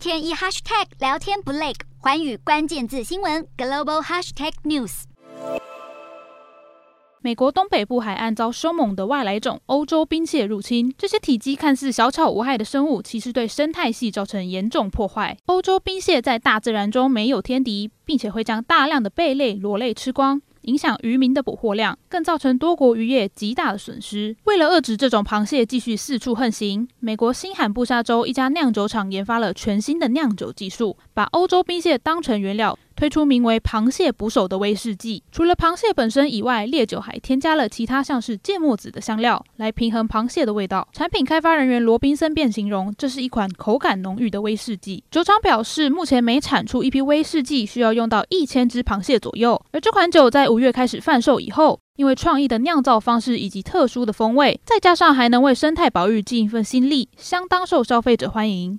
天一 hashtag 聊天不累，寰宇关键字新闻 global hashtag news。美国东北部海岸遭凶猛的外来种欧洲冰蟹入侵，这些体积看似小巧无害的生物，其实对生态系造成严重破坏。欧洲冰蟹在大自然中没有天敌，并且会将大量的贝类、螺类吃光。影响渔民的捕获量，更造成多国渔业极大的损失。为了遏制这种螃蟹继续四处横行，美国新罕布沙州一家酿酒厂研发了全新的酿酒技术，把欧洲冰蟹当成原料。推出名为“螃蟹捕手”的威士忌，除了螃蟹本身以外，烈酒还添加了其他像是芥末籽的香料，来平衡螃蟹的味道。产品开发人员罗宾森便形容，这是一款口感浓郁的威士忌。酒厂表示，目前每产出一批威士忌需要用到一千只螃蟹左右。而这款酒在五月开始贩售以后，因为创意的酿造方式以及特殊的风味，再加上还能为生态保育尽一份心力，相当受消费者欢迎。